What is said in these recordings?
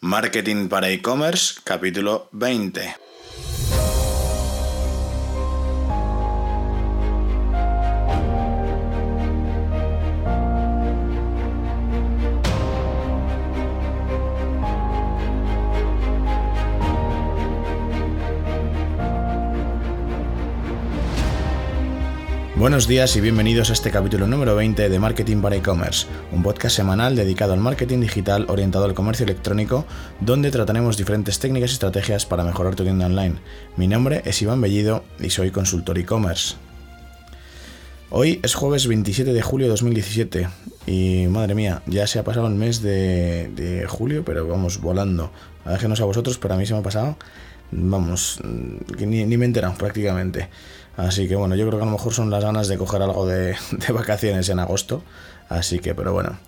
Marketing para e-commerce, capítulo 20. Buenos días y bienvenidos a este capítulo número 20 de Marketing para e-commerce, un podcast semanal dedicado al marketing digital orientado al comercio electrónico, donde trataremos diferentes técnicas y estrategias para mejorar tu tienda online. Mi nombre es Iván Bellido y soy consultor e-commerce. Hoy es jueves 27 de julio de 2017 y madre mía, ya se ha pasado el mes de, julio, pero vamos volando. Sé a vosotros, pero a mí se me ha pasado, vamos, ni, ni me he enterado prácticamente. Así que bueno, yo creo que a lo mejor son las ganas de coger algo de, vacaciones en agosto. Así que, pero bueno.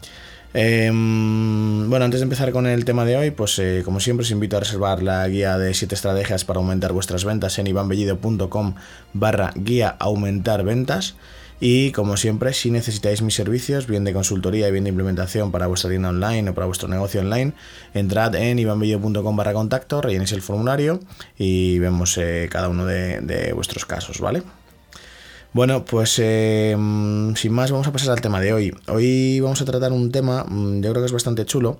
Em, bueno, antes de empezar con el tema de hoy, pues eh, como siempre os invito a reservar la guía de 7 estrategias para aumentar vuestras ventas en ivanbellido.com barra guía aumentar ventas. Y como siempre, si necesitáis mis servicios, bien de consultoría y bien de implementación para vuestra tienda online o para vuestro negocio online, entrad en ivanbello.com barra contacto, rellenéis el formulario y vemos eh, cada uno de, vuestros casos, ¿vale? Bueno, pues eh, sin más vamos a pasar al tema de hoy. Hoy vamos a tratar un tema, mm, yo creo que es bastante chulo,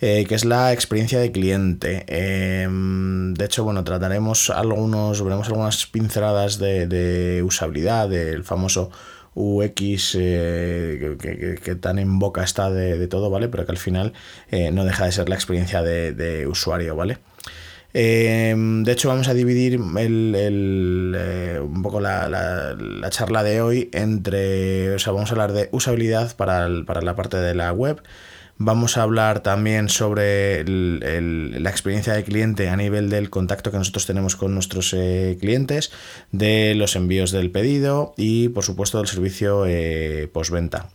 eh, que es la experiencia de cliente. de hecho, bueno, trataremos algunos, veremos algunas pinceladas de, usabilidad del famoso UX eh, que, tan en boca está de, todo, ¿vale? Pero que al final eh, no deja de ser la experiencia de, usuario, ¿vale? Eh, de hecho, vamos a dividir un poco la, charla de hoy entre, vamos a hablar de usabilidad para, la parte de la web, Vamos a hablar también sobre la experiencia de cliente a nivel del contacto que nosotros tenemos con nuestros eh, clientes, de los envíos del pedido y por supuesto del servicio eh, postventa.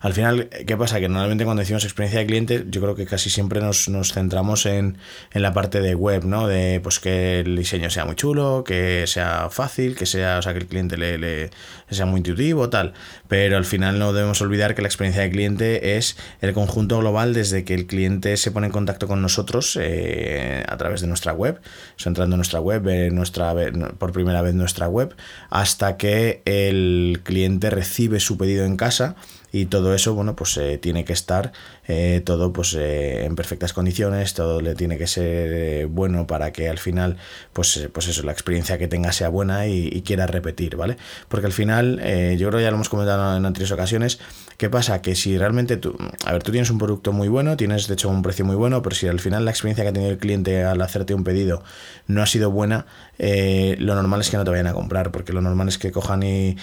Al final, ¿qué pasa? Que normalmente cuando decimos experiencia de cliente, yo creo que casi siempre nos, centramos en, la parte de web, ¿no? De pues que el diseño sea muy chulo, que sea fácil, que sea, o sea, que el cliente le, sea muy intuitivo, tal. Pero al final no debemos olvidar que la experiencia de cliente es el conjunto global desde que el cliente se pone en contacto con nosotros eh, a través de nuestra web, entrando en nuestra web, nuestra, por primera vez nuestra web, hasta que el cliente recibe su pedido en casa y todo eso, bueno, pues eh, tiene que estar eh, todo pues eh, en perfectas condiciones, todo le tiene que ser bueno para que al final, pues, pues eso, la experiencia que tenga sea buena y, quiera repetir, ¿vale? Porque al final, yo creo ya lo hemos comentado en anteriores ocasiones, ¿qué pasa? Que si realmente tú, a ver, tú tienes un producto muy bueno, tienes de hecho un precio muy bueno, pero si al final la experiencia que ha tenido el cliente al hacerte un pedido no ha sido buena, lo normal es que no te vayan a comprar, porque lo normal es que cojan y,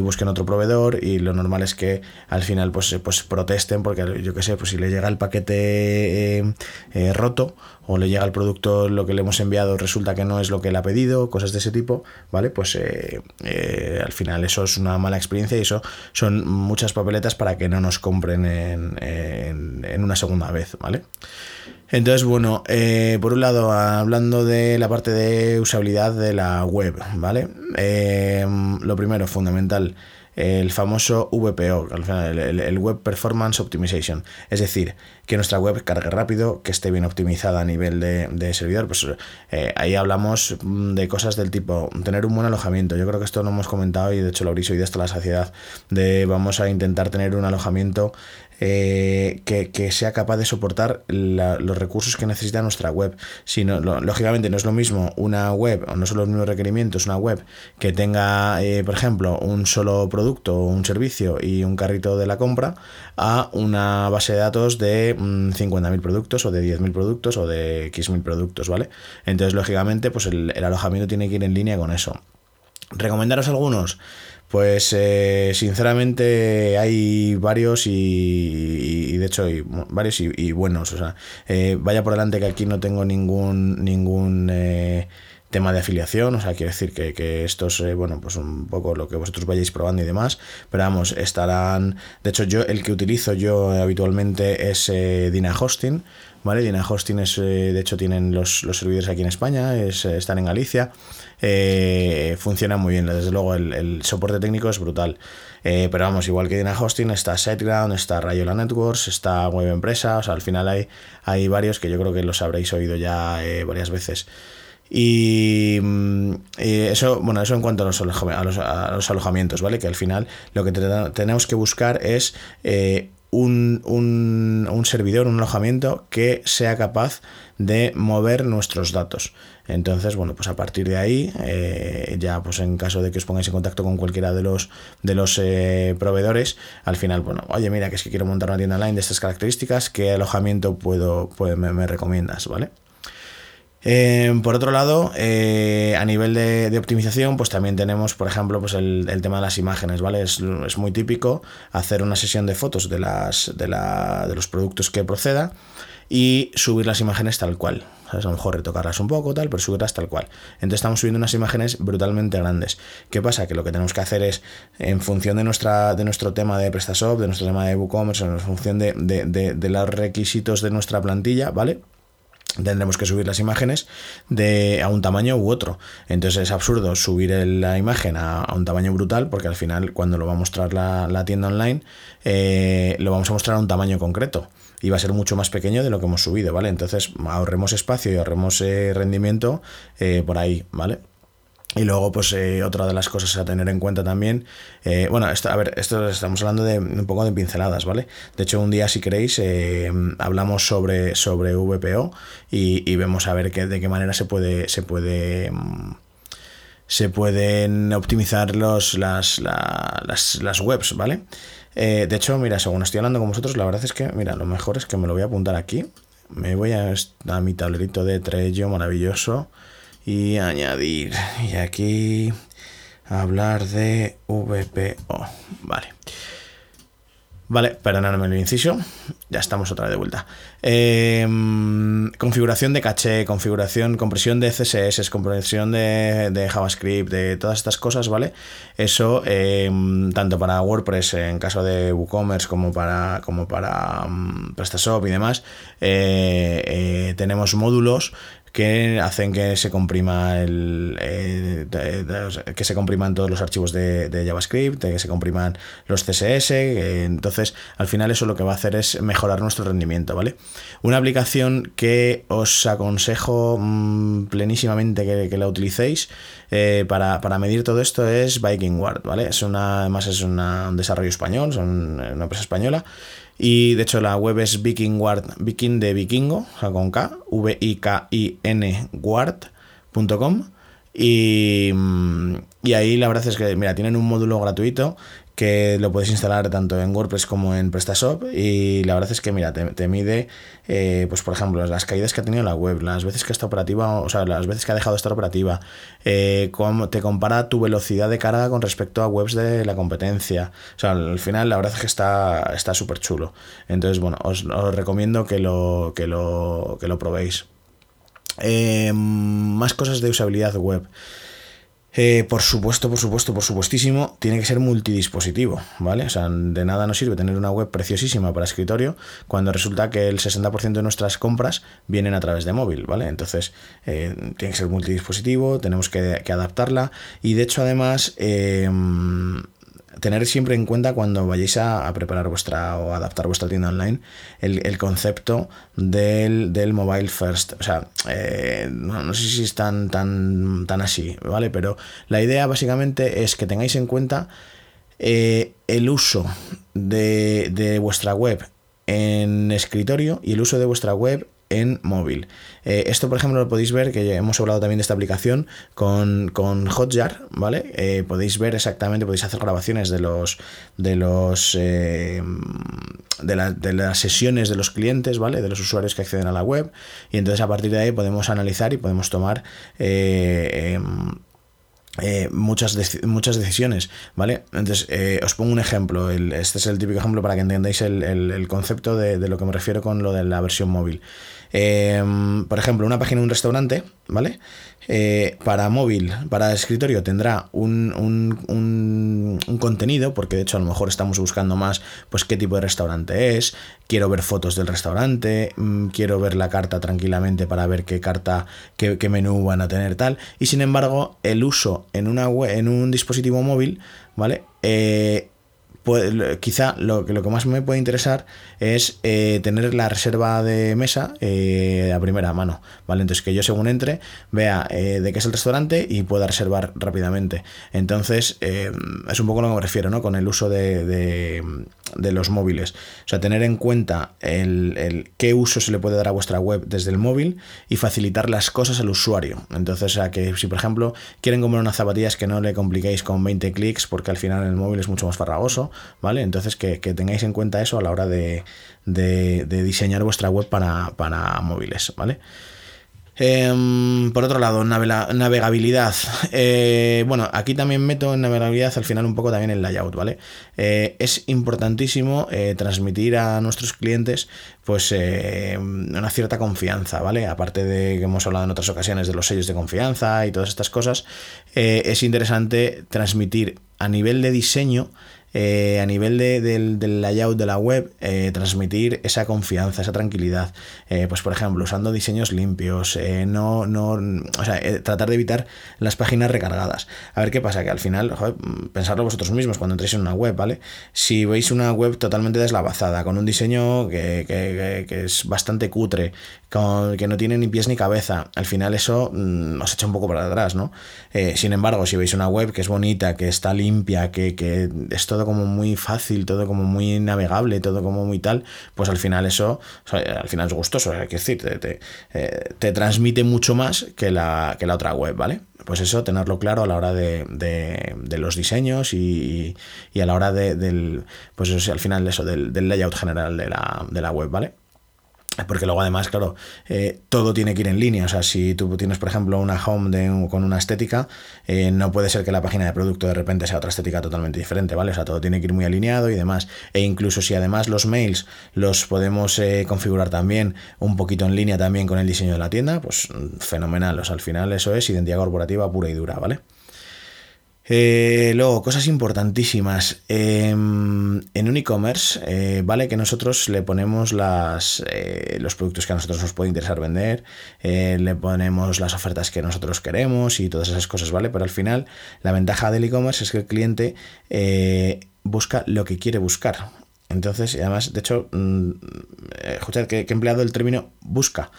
busquen otro proveedor y lo normal es que al final pues, pues protesten porque yo qué sé, pues si le llega el paquete eh, eh, roto o le llega el producto lo que le hemos enviado resulta que no es lo que le ha pedido, cosas de ese tipo, ¿vale? Pues eh, al final eso es una mala experiencia y eso son muchas papeletas para que no nos compren en, una segunda vez, ¿vale? Entonces, bueno, por un lado, hablando de la parte de usabilidad de la web, ¿vale? lo primero, fundamental, el famoso VPO, el, Web Performance Optimization. Es decir, que nuestra web cargue rápido, que esté bien optimizada a nivel de, servidor. Pues eh, ahí hablamos mm, de cosas del tipo tener un buen alojamiento. Yo creo que esto lo hemos comentado y de hecho lo habréis oído hasta la saciedad. De vamos a intentar tener un alojamiento eh, que, sea capaz de soportar los recursos que necesita nuestra web. Si lógicamente no es lo mismo una web, o no son los mismos requerimientos, una web que tenga, eh, por ejemplo, un solo producto un servicio y un carrito de la compra, a una base de datos de 50.000 mm, productos o de 10.000 productos o de X.000 productos, ¿vale? Entonces, lógicamente, pues el alojamiento tiene que ir en línea con eso. ¿Recomendaros algunos? Pues eh, sinceramente hay varios y, de hecho hay varios y, buenos. O sea, eh, vaya por delante que aquí no tengo ningún ningún eh, tema de afiliación, o sea, quiere decir que, esto es, bueno, pues un poco lo que vosotros vayáis probando y demás, pero vamos, estarán, de hecho yo, el que utilizo yo habitualmente es eh, Dina Hosting, ¿vale? Dina Hosting es, de hecho tienen los, servidores aquí en España, están en Galicia, funciona muy bien, desde luego el, soporte técnico es brutal. Eh, pero vamos, igual que Dina Hosting, está SiteGround, está Rayola Networks, está Web Empresa, o sea, al final hay, hay varios que yo creo que los habréis oído ya eh, varias veces. Mm, y, eso, bueno, eso en cuanto a los, alojamientos, ¿vale? Que al final lo que tenemos que buscar es eh, un, un, servidor, un alojamiento que sea capaz de mover nuestros datos. Entonces, bueno, pues a partir de ahí, eh, ya pues en caso de que os pongáis en contacto con cualquiera de los, de los eh, proveedores, al final, bueno, oye, mira, que es que quiero montar una tienda online de estas características, ¿qué alojamiento puedo, me, recomiendas? ¿Vale? Eh, por otro lado, a nivel de, optimización, pues también tenemos, por ejemplo, pues el, tema de las imágenes, ¿vale? Es, muy típico hacer una sesión de fotos de, las, de, la, de los productos que proceda y subir las imágenes tal cual. A lo mejor retocarlas un poco, tal, pero subirlas tal cual. Entonces estamos subiendo unas imágenes brutalmente grandes. ¿Qué pasa? Que lo que tenemos que hacer es, en función de, nuestra, de nuestro tema de PrestaShop, de nuestro tema de WooCommerce, en función de, de los requisitos de nuestra plantilla, ¿vale? Tendremos que subir las imágenes de, a un tamaño u otro. Entonces es absurdo subir la imagen a, un tamaño brutal porque al final cuando lo va a mostrar la, tienda online eh, lo vamos a mostrar a un tamaño concreto y va a ser mucho más pequeño de lo que hemos subido, ¿vale? Entonces ahorremos espacio y ahorremos eh, rendimiento eh, por ahí, ¿vale? Y luego, pues eh, otra de las cosas a tener en cuenta también, bueno, esto, a ver, esto estamos hablando de un poco de pinceladas, ¿vale? De hecho, un día, si queréis, hablamos sobre, sobre VPO y, vemos a ver qué, de qué manera se puede, se puede, mm, se pueden optimizar los, las, las, las webs, ¿vale? Eh, de hecho, mira, según estoy hablando con vosotros, la verdad es que, mira, lo mejor es que me lo voy a apuntar aquí. Me voy a, a mi tablerito de Trello maravilloso y añadir. Y aquí hablar de VPO. Vale. Vale, perdonadme el inciso. Ya estamos otra vez de vuelta. Em, configuración de caché, configuración, compresión de CSS, compresión de, JavaScript, de todas estas cosas, ¿vale? Eso, em, tanto para WordPress en caso de WooCommerce como para, como para um, PrestaShop y demás, eh, eh, tenemos módulos que hacen que se comprima el eh, que se compriman todos los archivos de, JavaScript, que se compriman los CSS, entonces al final eso lo que va a hacer es mejorar nuestro rendimiento, ¿vale? Una aplicación que os aconsejo mm, plenísimamente que, la utilicéis eh, para, medir todo esto es VikingWard, ¿vale? Es una, además es un desarrollo español, son una empresa española y de hecho la web es vikingward, viking de vikingo, con K, V-I-K-I-N ward.com. Y, mm, y ahí la verdad es que, mira, tienen un módulo gratuito que lo puedes instalar tanto en WordPress como en PrestaShop y la verdad es que mira, te, mide, eh, pues por ejemplo, las caídas que ha tenido la web, las veces que está operativa, o sea, las veces que ha dejado de estar operativa, eh, te compara tu velocidad de carga con respecto a webs de la competencia. O sea, al final la verdad es que está súper chulo. Entonces, bueno, os, recomiendo que lo, que lo, que lo probéis. Eh, más cosas de usabilidad web. Eh, por supuesto, por supuesto, por supuestísimo, tiene que ser multidispositivo, ¿vale? O sea, de nada nos sirve tener una web preciosísima para escritorio cuando resulta que el 60% de nuestras compras vienen a través de móvil, ¿vale? Entonces, eh, tiene que ser multidispositivo, tenemos que, adaptarla y de hecho, además, eh, tener siempre en cuenta cuando vayáis a, preparar vuestra o adaptar vuestra tienda online el, concepto del, mobile first. O sea, eh, no, sé si es tan, tan, tan así, ¿vale? Pero la idea básicamente es que tengáis en cuenta eh, el uso de, de vuestra web en escritorio y el uso de vuestra web en móvil. Eh, esto, por ejemplo, lo podéis ver, que hemos hablado también de esta aplicación con, con Hotjar, ¿vale? Eh, podéis ver exactamente, podéis hacer grabaciones de los de los eh, de, las sesiones de los clientes, ¿vale? De los usuarios que acceden a la web. Y entonces a partir de ahí podemos analizar y podemos tomar em, muchas, muchas decisiones, ¿vale? Entonces, os pongo un ejemplo. este es el típico ejemplo para que entendáis el, concepto de, lo que me refiero con lo de la versión móvil. Em, por ejemplo, una página de un restaurante, ¿vale? Eh, para móvil, para escritorio tendrá un, un, contenido, porque de hecho a lo mejor estamos buscando más pues qué tipo de restaurante es, quiero ver fotos del restaurante, mm, quiero ver la carta tranquilamente para ver qué carta, qué, qué menú van a tener tal, y sin embargo el uso en, una en un dispositivo móvil, ¿vale? Eh, quizá lo, lo, que más me puede interesar es eh, tener la reserva de mesa eh, a primera mano, ¿vale? Entonces que yo según entre vea eh, de qué es el restaurante y pueda reservar rápidamente. Entonces es un poco lo que me refiero, ¿no? Con el uso de, de, los móviles. O sea, tener en cuenta el, el, qué uso se le puede dar a vuestra web desde el móvil y facilitar las cosas al usuario. Entonces, sea, que si por ejemplo quieren comprar unas zapatillas que no le compliquéis con 20 clics porque al final el móvil es mucho más farragoso, ¿vale? Entonces que, tengáis en cuenta eso a la hora de, diseñar vuestra web para, móviles, ¿vale? Em, por otro lado, navegabilidad. Eh, bueno, aquí también meto en navegabilidad al final un poco también el layout, ¿vale? Eh, es importantísimo eh, transmitir a nuestros clientes pues una cierta confianza, ¿vale? Aparte de que hemos hablado en otras ocasiones de los sellos de confianza y todas estas cosas, es interesante transmitir a nivel de diseño eh, a nivel del, layout de la web, eh, transmitir esa confianza, esa tranquilidad. Eh, pues por ejemplo, usando diseños limpios, no, no, o sea, tratar de evitar las páginas recargadas. A ver qué pasa, que al final, joder, pensarlo vosotros mismos cuando entréis en una web, ¿vale? Si veis una web totalmente deslavazada, con un diseño que, que es bastante cutre, que no tiene ni pies ni cabeza. Al final eso mm, os echa un poco para atrás, ¿no? Sin embargo, si veis una web que es bonita, que está limpia, que, es todo como muy fácil, todo como muy navegable, todo como muy tal, pues al final eso, al final es gustoso, hay que decir, te, eh, te, transmite mucho más que la, que la otra web, ¿vale? Pues eso, tenerlo claro a la hora de, de, los diseños y, y, a la hora de, del, pues eso, al final eso, del, del layout general de la, de la web, ¿vale? Porque luego además, claro, eh, todo tiene que ir en línea. O sea, si tú tienes, por ejemplo, una home con una estética, eh, no puede ser que la página de producto de repente sea otra estética totalmente diferente, ¿vale? O sea, todo tiene que ir muy alineado y demás. E incluso si además los mails los podemos eh, configurar también un poquito en línea también con el diseño de la tienda, pues fenomenal. O sea, al final eso es identidad corporativa pura y dura, ¿vale? Eh, luego, cosas importantísimas. Em, en un e-commerce, eh, vale que nosotros le ponemos las, eh, los productos que a nosotros nos puede interesar vender, le ponemos las ofertas que nosotros queremos y todas esas cosas, ¿vale? Pero al final, la ventaja del e-commerce es que el cliente busca lo que quiere buscar. Entonces, además, de hecho, mm, escuchad que, que he empleado el término busca.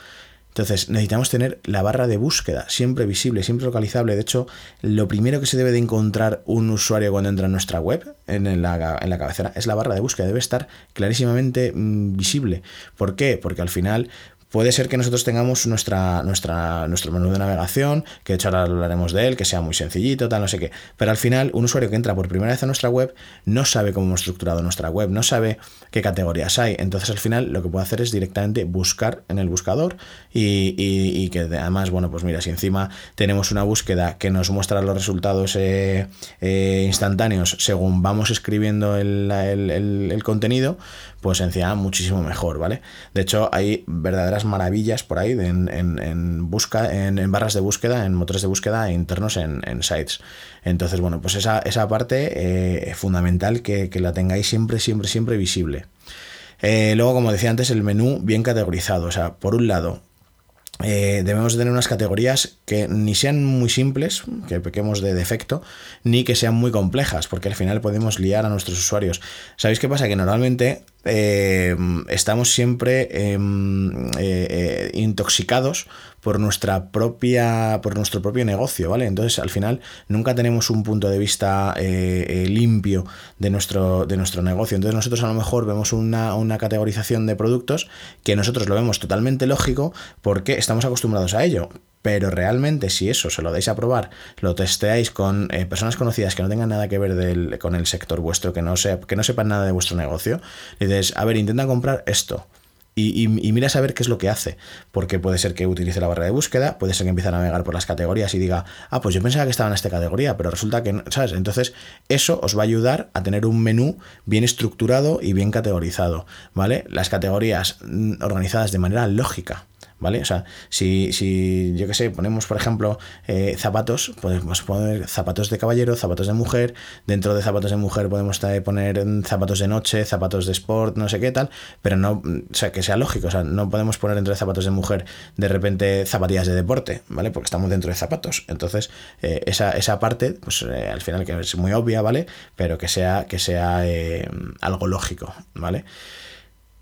Entonces, necesitamos tener la barra de búsqueda siempre visible, siempre localizable. De hecho, lo primero que se debe de encontrar un usuario cuando entra en nuestra web, en la, en la cabecera, es la barra de búsqueda. Debe estar clarísimamente mm, visible. ¿Por qué? Porque al final Puede ser que nosotros tengamos nuestra, nuestro menú de navegación, que de hecho ahora hablaremos de él, que sea muy sencillito, tal, no sé qué. Pero al final, un usuario que entra por primera vez a nuestra web no sabe cómo hemos estructurado nuestra web, no sabe qué categorías hay. Entonces, al final, lo que puede hacer es directamente buscar en el buscador y, que además, bueno, pues mira, si encima tenemos una búsqueda que nos muestra los resultados eh, eh, instantáneos según vamos escribiendo el, el contenido, pues encima muchísimo mejor, ¿vale? De hecho, hay verdaderas maravillas por ahí en, busca, en, barras de búsqueda, en motores de búsqueda internos en, sites. Entonces, bueno, pues esa, esa parte eh, fundamental que, la tengáis siempre, siempre, siempre visible. Eh, luego, como decía antes, el menú bien categorizado. O sea, por un lado, eh, debemos tener unas categorías que ni sean muy simples, que pequemos de defecto, ni que sean muy complejas, porque al final podemos liar a nuestros usuarios. ¿Sabéis qué pasa? Que normalmente eh, estamos siempre em, eh, intoxicados por nuestra propia por nuestro propio negocio vale entonces al final nunca tenemos un punto de vista limpio de nuestro de nuestro negocio entonces nosotros a lo mejor vemos una, una categorización de productos que nosotros lo vemos totalmente lógico porque estamos acostumbrados a ello. Pero realmente si eso se lo dais a probar, lo testeáis con eh, personas conocidas que no tengan nada que ver con el sector vuestro, que no, que no sepan nada de vuestro negocio, dices, a ver, intenta comprar esto. Y, mira a saber qué es lo que hace, porque puede ser que utilice la barra de búsqueda, puede ser que empiece a navegar por las categorías y diga, ah, pues yo pensaba que estaba en esta categoría, pero resulta que no, ¿sabes? Entonces, eso os va a ayudar a tener un menú bien estructurado y bien categorizado, ¿vale? Las categorías mm, organizadas de manera lógica, ¿vale? O sea, si, si yo qué sé, ponemos, por ejemplo, eh, zapatos, podemos poner zapatos de caballero, zapatos de mujer, dentro de zapatos de mujer podemos poner zapatos de noche, zapatos de sport, no sé qué tal, pero no, o sea, que sea lógico, o sea, no podemos poner dentro de zapatos de mujer de repente zapatillas de deporte, ¿vale? Porque estamos dentro de zapatos. Entonces, eh, esa, esa parte, pues eh, al final que es muy obvia, ¿vale? Pero que sea, que sea algo lógico, ¿vale?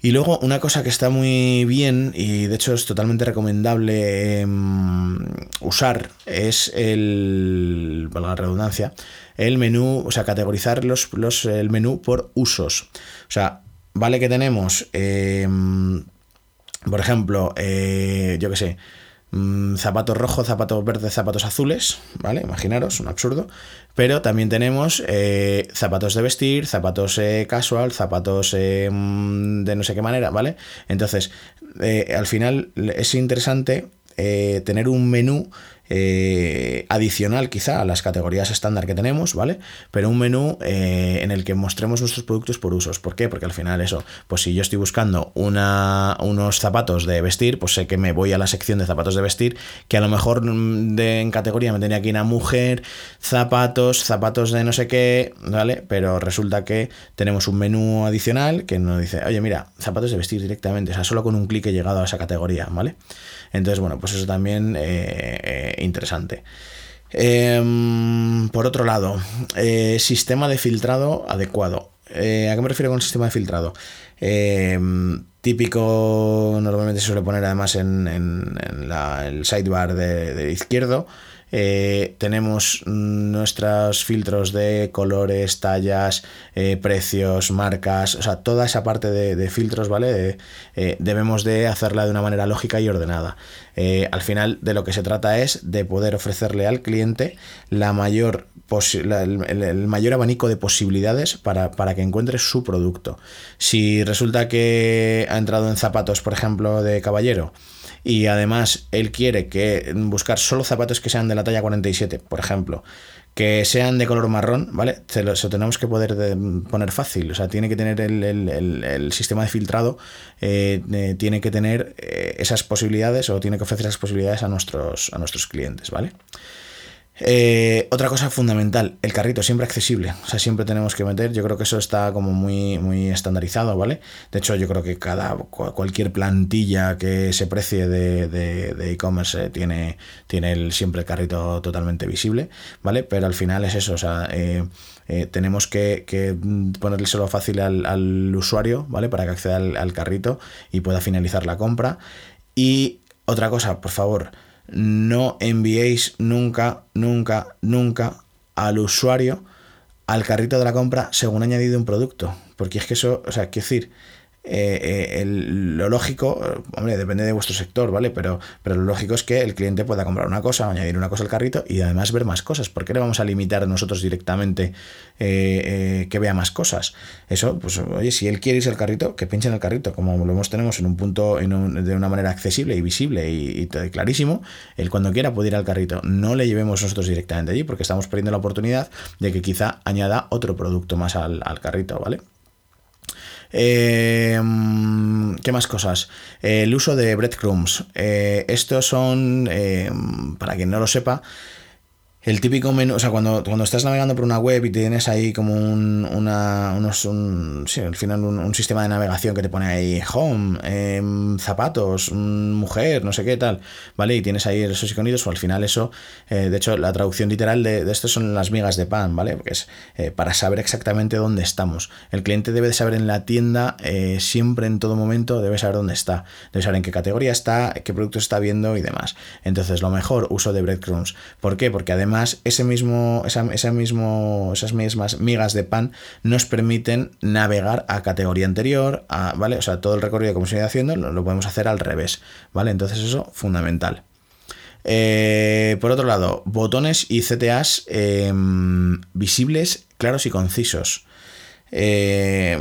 Y luego una cosa que está muy bien y de hecho es totalmente recomendable em, usar es el, para la redundancia, el menú, o sea, categorizar los, los, el menú por usos. O sea, vale que tenemos, em, por ejemplo, eh, yo qué sé, Mm, zapatos rojos, zapatos verdes, zapatos azules, ¿vale? Imaginaros, un absurdo. Pero también tenemos eh, zapatos de vestir, zapatos eh, casual, zapatos eh, mm, de no sé qué manera, ¿vale? Entonces, al final es interesante tener un menú eh, adicional quizá a las categorías estándar que tenemos, ¿vale? Pero un menú eh, en el que mostremos nuestros productos por usos. ¿Por qué? Porque al final eso, pues si yo estoy buscando una, unos zapatos de vestir, pues sé que me voy a la sección de zapatos de vestir, que a lo mejor mm, de, en categoría me tenía aquí una mujer, zapatos, zapatos de no sé qué, ¿vale? Pero resulta que tenemos un menú adicional que nos dice, oye, mira, zapatos de vestir directamente, o sea, solo con un clic he llegado a esa categoría, ¿vale? Entonces, bueno, pues eso también eh, interesante. Em, por otro lado, eh, sistema de filtrado adecuado. Eh, ¿A qué me refiero con sistema de filtrado? Em, típico, normalmente se suele poner además en, el sidebar de izquierdo. Eh, tenemos nuestros filtros de colores, tallas, eh, precios, marcas, o sea, toda esa parte de, filtros, ¿vale? Eh, debemos de hacerla de una manera lógica y ordenada. al final de lo que se trata es de poder ofrecerle al cliente la mayor el, mayor abanico de posibilidades para, para, que encuentre su producto. Si resulta que ha entrado en zapatos, por ejemplo, de caballero, y además él quiere que buscar solo zapatos que sean de la talla 47, por ejemplo, que sean de color marrón, ¿vale? Se lo, tenemos que poder poner fácil, o sea, tiene que tener el, sistema de filtrado, eh, eh, tiene que tener eh, esas posibilidades o tiene que ofrecer esas posibilidades a nuestros, a nuestros clientes, ¿vale? Eh, otra cosa fundamental, el carrito siempre accesible, o sea, siempre tenemos que meter, yo creo que eso está como muy, muy estandarizado, ¿vale? De hecho, yo creo que cada, cualquier plantilla que se precie de e-commerce tiene, tiene el, siempre el carrito totalmente visible, ¿vale? Pero al final es eso, o sea, eh, eh, tenemos que, que, ponerle solo fácil al, usuario, ¿vale? Para que acceda al carrito y pueda finalizar la compra. Y otra cosa, por favor, no enviéis nunca, nunca, nunca al usuario al carrito de la compra según añadido un producto. Porque es que eso, o sea, quiero decir, eh, eh, lo lógico, hombre, depende de vuestro sector, ¿vale? Pero, pero lo lógico es que el cliente pueda comprar una cosa, añadir una cosa al carrito y además ver más cosas. ¿Por qué le vamos a limitar nosotros directamente eh, que vea más cosas? Eso, pues, oye, si él quiere irse al carrito, que pinche en el carrito, como lo hemos, tenemos en un punto de una manera accesible y visible y, clarísimo, él cuando quiera puede ir al carrito. No le llevemos nosotros directamente allí porque estamos perdiendo la oportunidad de que quizá añada otro producto más al, al carrito, ¿vale? Eh, ¿Qué más cosas? el uso de breadcrumbs. Eh, estos son, eh, para quien no lo sepa, el típico menú, o sea, cuando, cuando estás navegando por una web y tienes ahí como un, una, unos, un, sí, al final un, sistema de navegación que te pone ahí home, em, zapatos, mujer, no sé qué tal, ¿vale? Y tienes ahí esos iconitos, o pues al final eso, eh, de hecho, la traducción literal de, de, esto son las migas de pan, ¿vale? Porque es eh, para saber exactamente dónde estamos. El cliente debe de saber en la tienda, eh, siempre en todo momento, debe saber dónde está, debe saber en qué categoría está, qué producto está viendo y demás. Entonces, lo mejor, uso de breadcrumbs. ¿Por qué? Porque además ese mismo, mismo, esas mismas migas de pan nos permiten navegar a categoría anterior, ¿vale? O sea, todo el recorrido que hemos ido haciendo lo, podemos hacer al revés, ¿vale? Entonces eso, fundamental. Eh, por otro lado, botones y CTAs em, visibles, claros y concisos. Eh,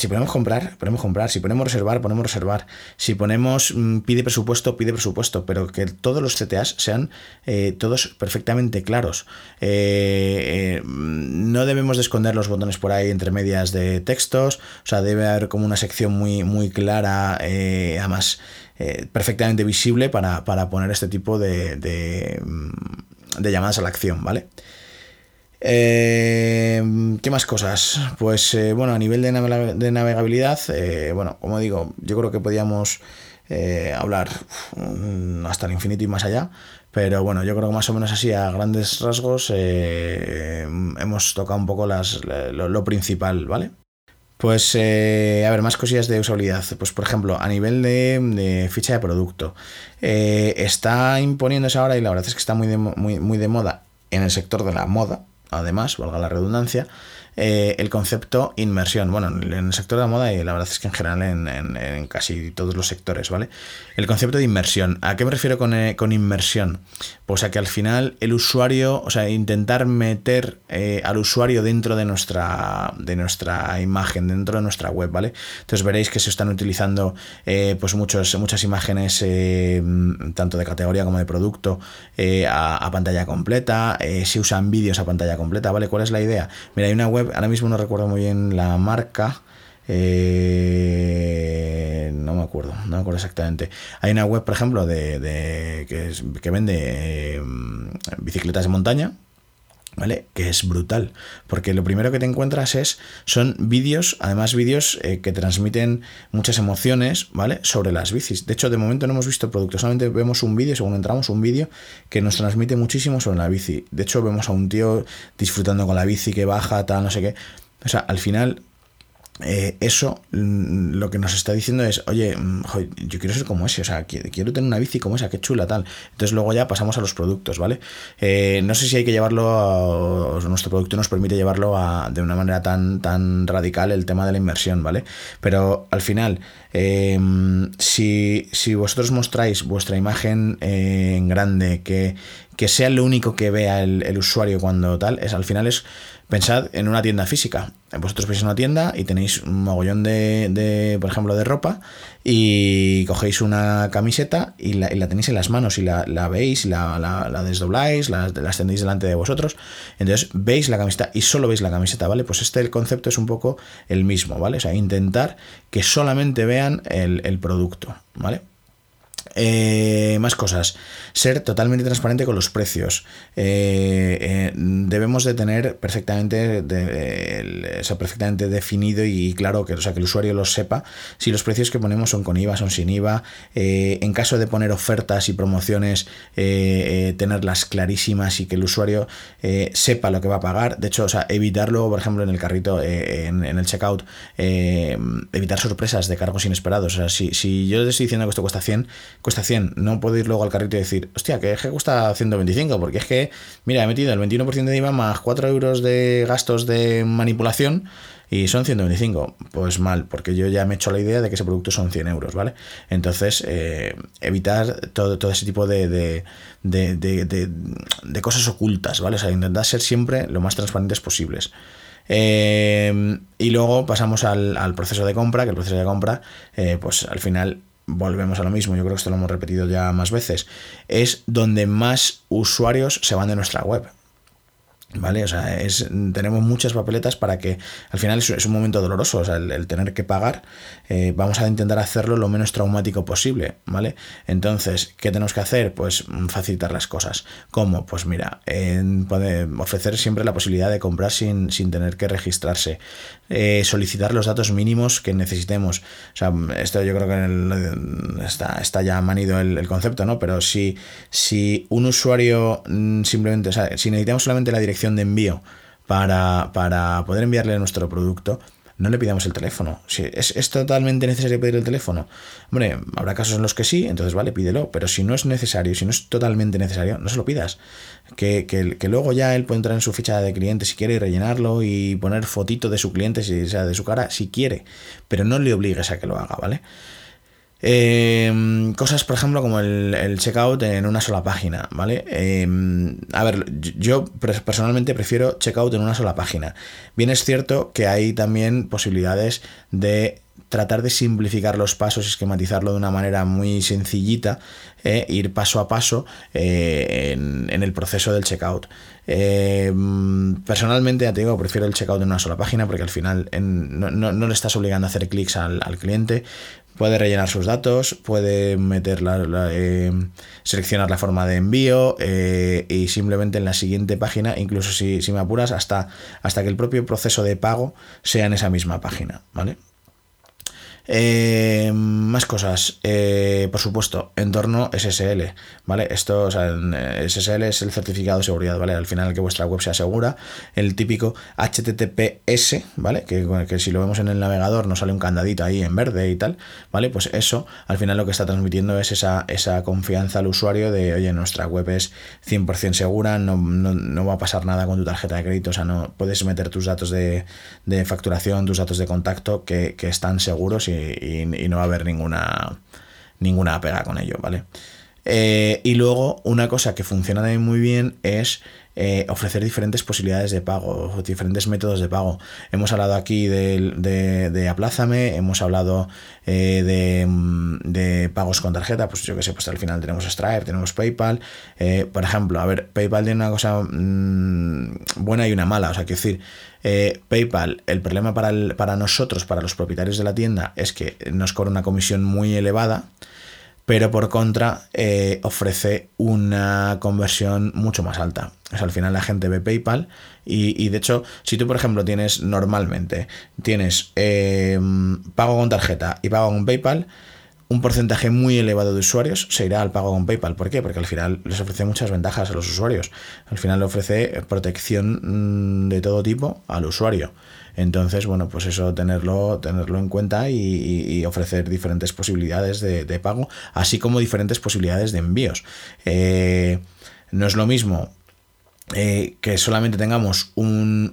si ponemos comprar, ponemos comprar. Si ponemos reservar, ponemos reservar. Si ponemos mm, pide presupuesto, pide presupuesto. Pero que todos los CTAs sean eh, todos perfectamente claros. Eh, eh, no debemos de esconder los botones por ahí entre medias de textos. O sea, debe haber como una sección muy, muy clara, además perfectamente visible para, poner este tipo de, de, mm, de llamadas a la acción, ¿vale? Eh, ¿Qué más cosas? Pues eh, bueno, a nivel de, navegabilidad, eh, bueno, como digo, yo creo que podíamos hablar mm, hasta el infinito y más allá, pero bueno, yo creo que más o menos así, a grandes rasgos, hemos tocado un poco las, lo, principal, ¿vale? Pues, a ver, más cosillas de usabilidad. Pues, por ejemplo, a nivel de, ficha de producto, está imponiéndose ahora, y la verdad es que está muy muy, muy de moda en el sector de la moda, además, valga la redundancia, eh, el concepto inmersión. Bueno, en el sector de la moda y la verdad es que en general en, casi todos los sectores, ¿vale? El concepto de inmersión. ¿A qué me refiero con, eh, inmersión? Pues a que al final el usuario, o sea, intentar meter eh, al usuario dentro de nuestra, de nuestra imagen, dentro de nuestra web, ¿vale? Entonces veréis que se están utilizando pues muchos, muchas imágenes, tanto de categoría como de producto, a, a, pantalla completa, se usan vídeos a pantalla completa, ¿vale? ¿Cuál es la idea? Mira, hay una web ahora mismo no recuerdo muy bien la marca. Eh, no me acuerdo, no me acuerdo exactamente. Hay una web, por ejemplo, de, que, vende eh, bicicletas de montaña, ¿Vale? Que es brutal. Porque lo primero que te encuentras es. Son vídeos, además vídeos eh, que transmiten muchas emociones, ¿vale? Sobre las bicis. De hecho, de momento no hemos visto productos, solamente vemos un vídeo, según entramos, un vídeo que nos transmite muchísimo sobre la bici. De hecho, vemos a un tío disfrutando con la bici que baja, tal, no sé qué. O sea, al final eh, eso mm, lo que nos está diciendo es, oye, mm, yo quiero ser como ese, o sea, quiero tener una bici como esa, qué chula, tal. Entonces luego ya pasamos a los productos, ¿vale? Eh, no sé si hay que llevarlo, a, nuestro producto nos permite llevarlo a, de una manera tan, tan radical el tema de la inversión, ¿vale? Pero al final, em, si, si, vosotros mostráis vuestra imagen eh, en grande, que, que sea lo único que vea el, el usuario cuando tal, es al final es Pensad en una tienda física. Vosotros veis una tienda y tenéis un mogollón de, por ejemplo, de ropa y cogéis una camiseta y la, tenéis en las manos y la, veis, la, la, desdobláis, la, extendéis delante de vosotros. Entonces veis la camiseta y solo veis la camiseta, ¿vale? Pues este el concepto es un poco el mismo, ¿vale? O sea, intentar que solamente vean el producto, ¿vale? Eh, más cosas. Ser totalmente transparente con los precios. Eh, eh, debemos de tener perfectamente, de, perfectamente definido y claro que, o sea, que el usuario lo sepa si los precios que ponemos son con IVA, son sin IVA. en caso de poner ofertas y promociones, tenerlas clarísimas y que el usuario sepa lo que va a pagar. De hecho, o sea, evitarlo, por ejemplo, en el carrito, en, el checkout, evitar sorpresas de cargos inesperados. O sea, si, si yo le estoy diciendo que esto cuesta 100, cuesta 100. No puedo ir luego al carrito y decir, hostia, que es que cuesta 125, porque es que, mira, he metido el 21% de IVA más 4 euros de gastos de manipulación y son 125. Pues mal, porque yo ya me he hecho la idea de que ese producto son 100 euros, ¿vale? Entonces, eh, evitar todo, todo ese tipo de, de, de, de, cosas ocultas, ¿vale? O sea, intentar ser siempre lo más transparentes posibles. Eh, y luego pasamos al, al, proceso de compra, que el proceso de compra, eh, pues al final volvemos a lo mismo, yo creo que esto lo hemos repetido ya más veces, es donde más usuarios se van de nuestra web. ¿Vale? O sea, es, tenemos muchas papeletas para que al final es, un momento doloroso, o sea, el, tener que pagar, eh, vamos a intentar hacerlo lo menos traumático posible, ¿vale? Entonces, ¿qué tenemos que hacer? Pues mm, facilitar las cosas. ¿Cómo? Pues mira, ofrecer siempre la posibilidad de comprar sin, sin tener que registrarse, eh, solicitar los datos mínimos que necesitemos. O sea, esto yo creo que está, está ya manido el, el, concepto, ¿no? Pero si, si un usuario mm, simplemente, o sea, si necesitamos solamente la dirección, de envío para, para poder enviarle nuestro producto, no le pidamos el teléfono. Si es, es, totalmente necesario pedir el teléfono. Hombre, habrá casos en los que sí, entonces vale, pídelo. Pero si no es necesario, si no es totalmente necesario, no se lo pidas. Que, que, luego ya él puede entrar en su ficha de cliente si quiere y rellenarlo y poner fotito de su cliente, si sea de su cara, si quiere. Pero no le obligues a que lo haga, ¿vale? Em, cosas, por ejemplo, como el, checkout en una sola página, ¿vale? Em, a ver, yo personalmente prefiero checkout en una sola página. Bien es cierto que hay también posibilidades de tratar de simplificar los pasos esquematizarlo de una manera muy sencillita, eh, ir paso a paso eh, en, el proceso del checkout. Em, personalmente, ya te digo, prefiero el checkout en una sola página porque al final no, le estás obligando a hacer clics al cliente, puede rellenar sus datos, puede meter eh, seleccionar la forma de envío eh, y simplemente en la siguiente página, incluso si, si me apuras, hasta, hasta que el propio proceso de pago sea en esa misma página, ¿vale? Eh, más cosas, eh, por supuesto, entorno SSL, ¿vale? Esto, o sea, SSL es el certificado de seguridad, ¿vale? Al final que vuestra web sea segura, el típico HTTPS, ¿vale? Que, que si lo vemos en el navegador nos sale un candadito ahí en verde y tal, ¿vale? Pues eso, al final lo que está transmitiendo es esa, esa confianza al usuario de, oye, nuestra web es 100% segura, no, no, va a pasar nada con tu tarjeta de crédito, o sea, no puedes meter tus datos de, de facturación, tus datos de contacto que, que están seguros y y, no va a haber ninguna, ninguna pega con ello, ¿vale? Eh, y luego, una cosa que funciona también muy bien es eh, ofrecer diferentes posibilidades de pago, diferentes métodos de pago. Hemos hablado aquí de, de, Aplázame, hemos hablado eh, de, pagos con tarjeta, pues yo que sé, pues al final tenemos Stripe, tenemos PayPal. por ejemplo, a ver, PayPal tiene una cosa mm, buena y una mala, o sea, quiero decir, PayPal, el problema para, para nosotros, para los propietarios de la tienda, es que nos cobra una comisión muy elevada pero por contra eh, ofrece una conversión mucho más alta. O al final la gente ve PayPal y, de hecho, si tú, por ejemplo, tienes normalmente, tienes em, pago con tarjeta y pago con PayPal, un porcentaje muy elevado de usuarios se irá al pago con PayPal. ¿Por qué? Porque al final les ofrece muchas ventajas a los usuarios. Al final le ofrece protección mm, de todo tipo al usuario. Entonces, bueno, pues eso tenerlo, tenerlo en cuenta y, ofrecer diferentes posibilidades de, pago, así como diferentes posibilidades de envíos. Eh, no es lo mismo eh, que solamente tengamos un,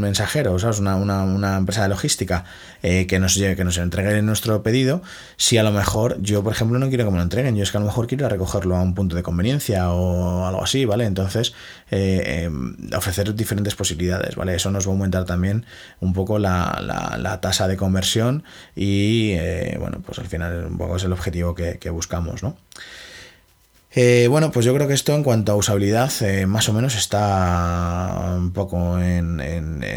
mensajero, ¿sabes? Una, una, empresa de logística eh, que, nos, entregue nuestro pedido, si a lo mejor yo, por ejemplo, no quiero que me lo entreguen, yo es que a lo mejor quiero recogerlo a un punto de conveniencia o algo así, ¿vale? Entonces, eh, em, ofrecer diferentes posibilidades, ¿vale? Eso nos va a aumentar también un poco la, tasa de conversión y, bueno, pues al final un poco es el objetivo que buscamos, ¿no? Eh, bueno, pues yo creo que esto en cuanto a usabilidad eh, más o menos está un poco en,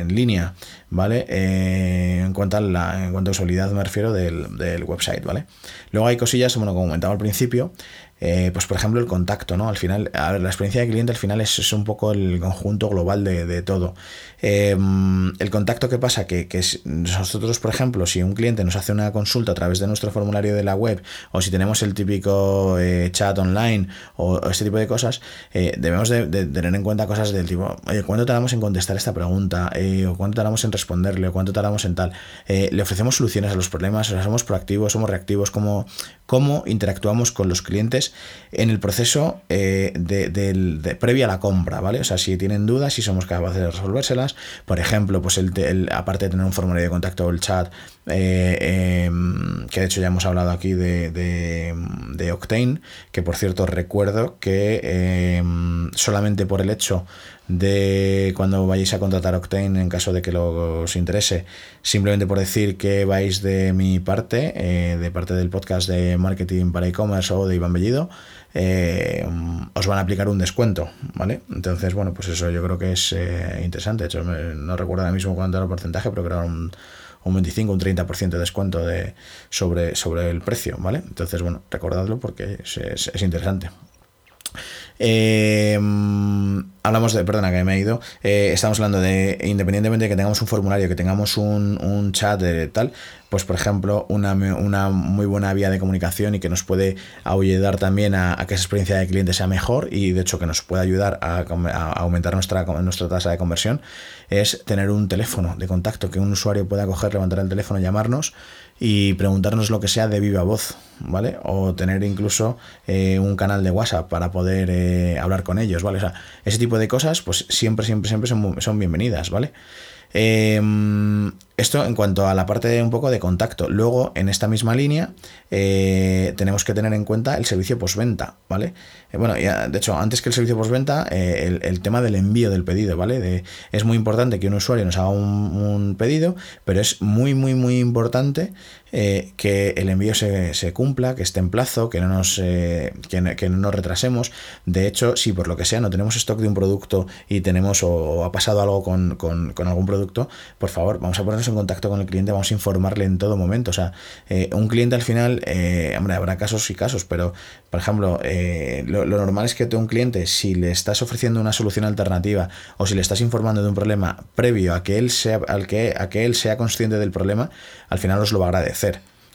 línea, ¿vale? Eh, en, cuanto a usabilidad me refiero del, del, website, ¿vale? Luego hay cosillas, bueno, como comentaba al principio, pues por ejemplo el contacto, ¿no? Al final, la experiencia de cliente al final es, un poco el conjunto global de, todo. Em, el contacto que pasa, que, nosotros, por ejemplo, si un cliente nos hace una consulta a través de nuestro formulario de la web, o si tenemos el típico eh, chat online o, este tipo de cosas, eh, debemos de, tener en cuenta cosas del tipo, oye, ¿cuánto tardamos en contestar esta pregunta? ¿O cuánto tardamos en responderle? ¿O cuánto tardamos en tal? le ofrecemos soluciones a los problemas, o sea, somos proactivos, somos reactivos, ¿cómo, cómo interactuamos con los clientes? en el proceso eh, de, previa a la compra, ¿vale? O sea, si tienen dudas, si somos capaces de resolvérselas, por ejemplo, pues el, aparte de tener un formulario de contacto o el chat, eh, em, que de hecho ya hemos hablado aquí de, Octane, que por cierto recuerdo que em, solamente por el hecho de cuando vayáis a contratar Octane en caso de que os interese, simplemente por decir que vais de mi parte, eh, de parte del podcast de marketing para e-commerce o de Iván Bellido, eh, os van a aplicar un descuento, ¿vale? Entonces, bueno, pues eso yo creo que es eh, interesante. De hecho, no recuerdo ahora mismo cuánto era el porcentaje, pero creo que era un, un 25, un 30% de descuento de, sobre, sobre el precio, ¿vale? Entonces, bueno, recordadlo porque es, es interesante. Eh, hablamos de, perdona que me he ido, eh, estamos hablando de, independientemente de que tengamos un formulario, que tengamos un, un chat de tal, pues por ejemplo, una, una, muy buena vía de comunicación y que nos puede ayudar también a, que esa experiencia de cliente sea mejor y de hecho que nos puede ayudar a, aumentar nuestra, nuestra tasa de conversión, es tener un teléfono de contacto, que un usuario pueda coger, levantar el teléfono, llamarnos y preguntarnos lo que sea de viva voz, ¿vale? O tener incluso eh, un canal de WhatsApp para poder eh, hablar con ellos, ¿vale? O sea, ese tipo de cosas, pues siempre, siempre, siempre son, son bienvenidas, ¿vale? Em, esto en cuanto a la parte de un poco de contacto. Luego, en esta misma línea, eh, tenemos que tener en cuenta el servicio postventa, ¿vale? Eh, bueno, ya, de hecho, antes que el servicio postventa, eh, el, tema del envío del pedido, ¿vale? Es muy importante que un usuario nos haga un, pedido, pero es muy, muy, muy importante que el envío se, cumpla, que esté en plazo, que no, nos, que, no nos retrasemos. De hecho, si por lo que sea no tenemos stock de un producto y tenemos o, ha pasado algo con, con, algún producto, por favor, vamos a ponernos en contacto con el cliente, vamos a informarle en todo momento. O sea, eh, un cliente al final, eh, hombre, habrá casos y casos, pero por ejemplo, eh, lo, normal es que un cliente, si le estás ofreciendo una solución alternativa o si le estás informando de un problema previo a que él sea, al que, a que él sea consciente del problema, al final os lo va a agradecer.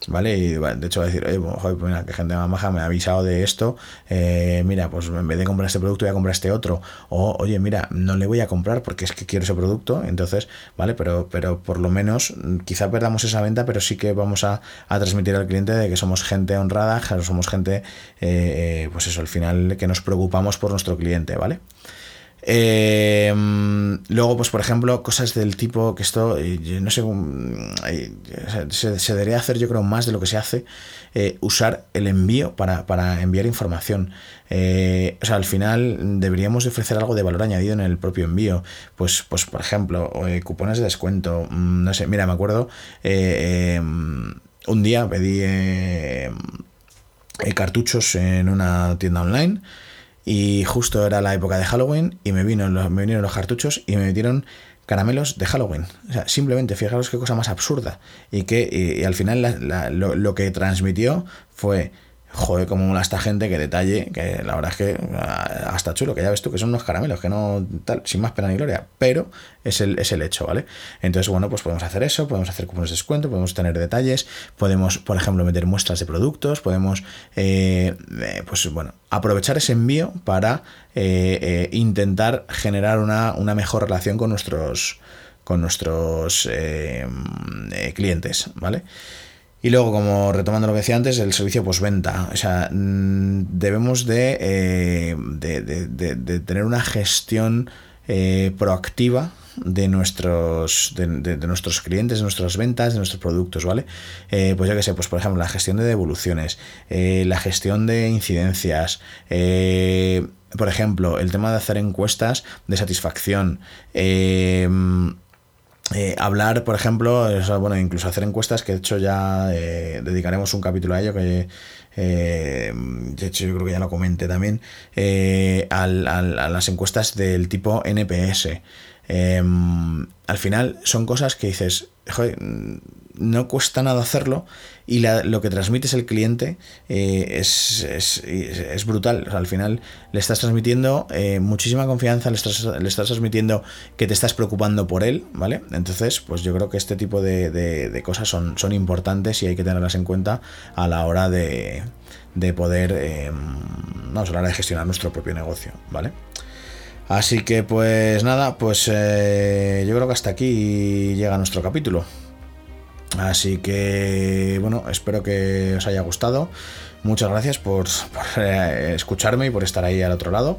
¿Vale? Y de hecho va a decir, pues, pues mira, que gente más maja me ha avisado de esto, eh, mira, pues en vez de comprar este producto voy a comprar este otro, o oye, mira, no le voy a comprar porque es que quiero ese producto, entonces, ¿vale? Pero, pero por lo menos quizá perdamos esa venta, pero sí que vamos a, transmitir al cliente de que somos gente honrada, somos gente, eh, eh, pues eso, al final que nos preocupamos por nuestro cliente, ¿vale? Eh, luego, pues por ejemplo, cosas del tipo que esto, eh, no sé, mm, se, debería hacer yo creo más de lo que se hace, eh, usar el envío para, enviar información. o sea, al final deberíamos ofrecer algo de valor añadido en el propio envío. Pues, pues por ejemplo, cupones de descuento. Mm, no sé, mira, me acuerdo, em, un día pedí cartuchos en una tienda online. Y justo era la época de Halloween y me, vino, me vinieron los cartuchos y me metieron caramelos de Halloween. O sea, simplemente fijaros qué cosa más absurda. Y que y, al final lo, lo, que transmitió fue joder, como esta gente, que detalle, que la verdad es que ah, hasta chulo, que ya ves tú que son unos caramelos, que no tal, sin más pena ni gloria, pero es el, es el hecho, ¿vale? Entonces, bueno, pues podemos hacer eso, podemos hacer cupones de descuento, podemos tener detalles, podemos, por ejemplo, meter muestras de productos, podemos, eh, eh, pues bueno, aprovechar ese envío para eh, intentar generar una, una, mejor relación con nuestros, con nuestros clientes, ¿vale? Y luego, como retomando lo que decía antes, el servicio postventa. O sea, mm, debemos eh, de, de, tener una gestión eh, proactiva de nuestros, de, nuestros clientes, de nuestras ventas, de nuestros productos, ¿vale? Eh, pues yo que sé, pues por ejemplo, la gestión de devoluciones, la gestión de incidencias, por ejemplo, el tema de hacer encuestas de satisfacción, eh, hablar, por ejemplo, bueno, incluso hacer encuestas, que de hecho ya eh, dedicaremos un capítulo a ello, que eh, de hecho yo creo que ya lo comenté también, a las encuestas del tipo NPS. Em, al final son cosas que dices, joder, no cuesta nada hacerlo y lo que transmites el cliente eh, es, es, brutal. al final le estás transmitiendo eh, muchísima confianza, le estás, le estás, transmitiendo que te estás preocupando por él, ¿vale? Entonces, pues yo creo que este tipo de, cosas son, son importantes y hay que tenerlas en cuenta a la hora de, de poder, eh, a de gestionar nuestro propio negocio, ¿vale? Así que pues nada, pues yo creo que hasta aquí llega nuestro capítulo. Así que, bueno, espero que os haya gustado. Muchas gracias por, eh, escucharme y por estar ahí al otro lado.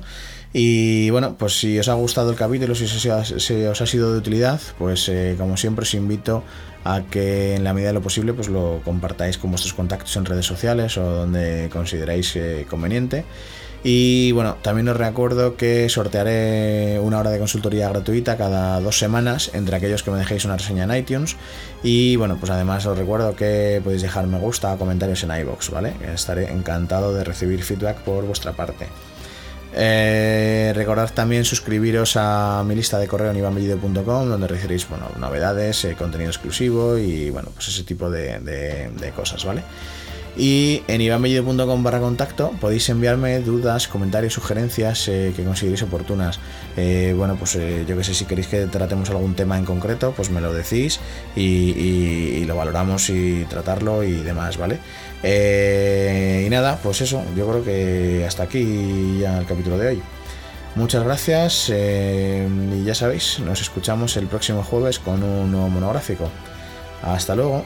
Y bueno, pues si os ha gustado el capítulo, si os ha, sido de utilidad, pues eh, como siempre os invito a que en la medida de lo posible pues lo compartáis con vuestros contactos en redes sociales o donde consideráis eh, conveniente. Y bueno, también os recuerdo que sortearé una hora de consultoría gratuita cada dos semanas entre aquellos que me dejéis una reseña en iTunes. Y bueno, pues además os recuerdo que podéis dejar me gusta comentarios en iBox, ¿vale? Estaré encantado de recibir feedback por vuestra parte. Eh, recordad también suscribiros a mi lista de correo en ivanbellido.com donde recibiréis bueno, novedades, eh, contenido exclusivo y bueno, pues ese tipo de cosas, ¿vale? Y en ivanbellido.com barra contacto podéis enviarme dudas, comentarios, sugerencias eh, que consideréis oportunas. Eh, bueno, pues eh, yo que sé, si queréis que tratemos algún tema en concreto, pues me lo decís y, lo valoramos y tratarlo y demás, ¿vale? y nada, pues eso, yo creo que hasta aquí ya el capítulo de hoy. Muchas gracias y ya sabéis, nos escuchamos el próximo jueves con un nuevo monográfico. Hasta luego.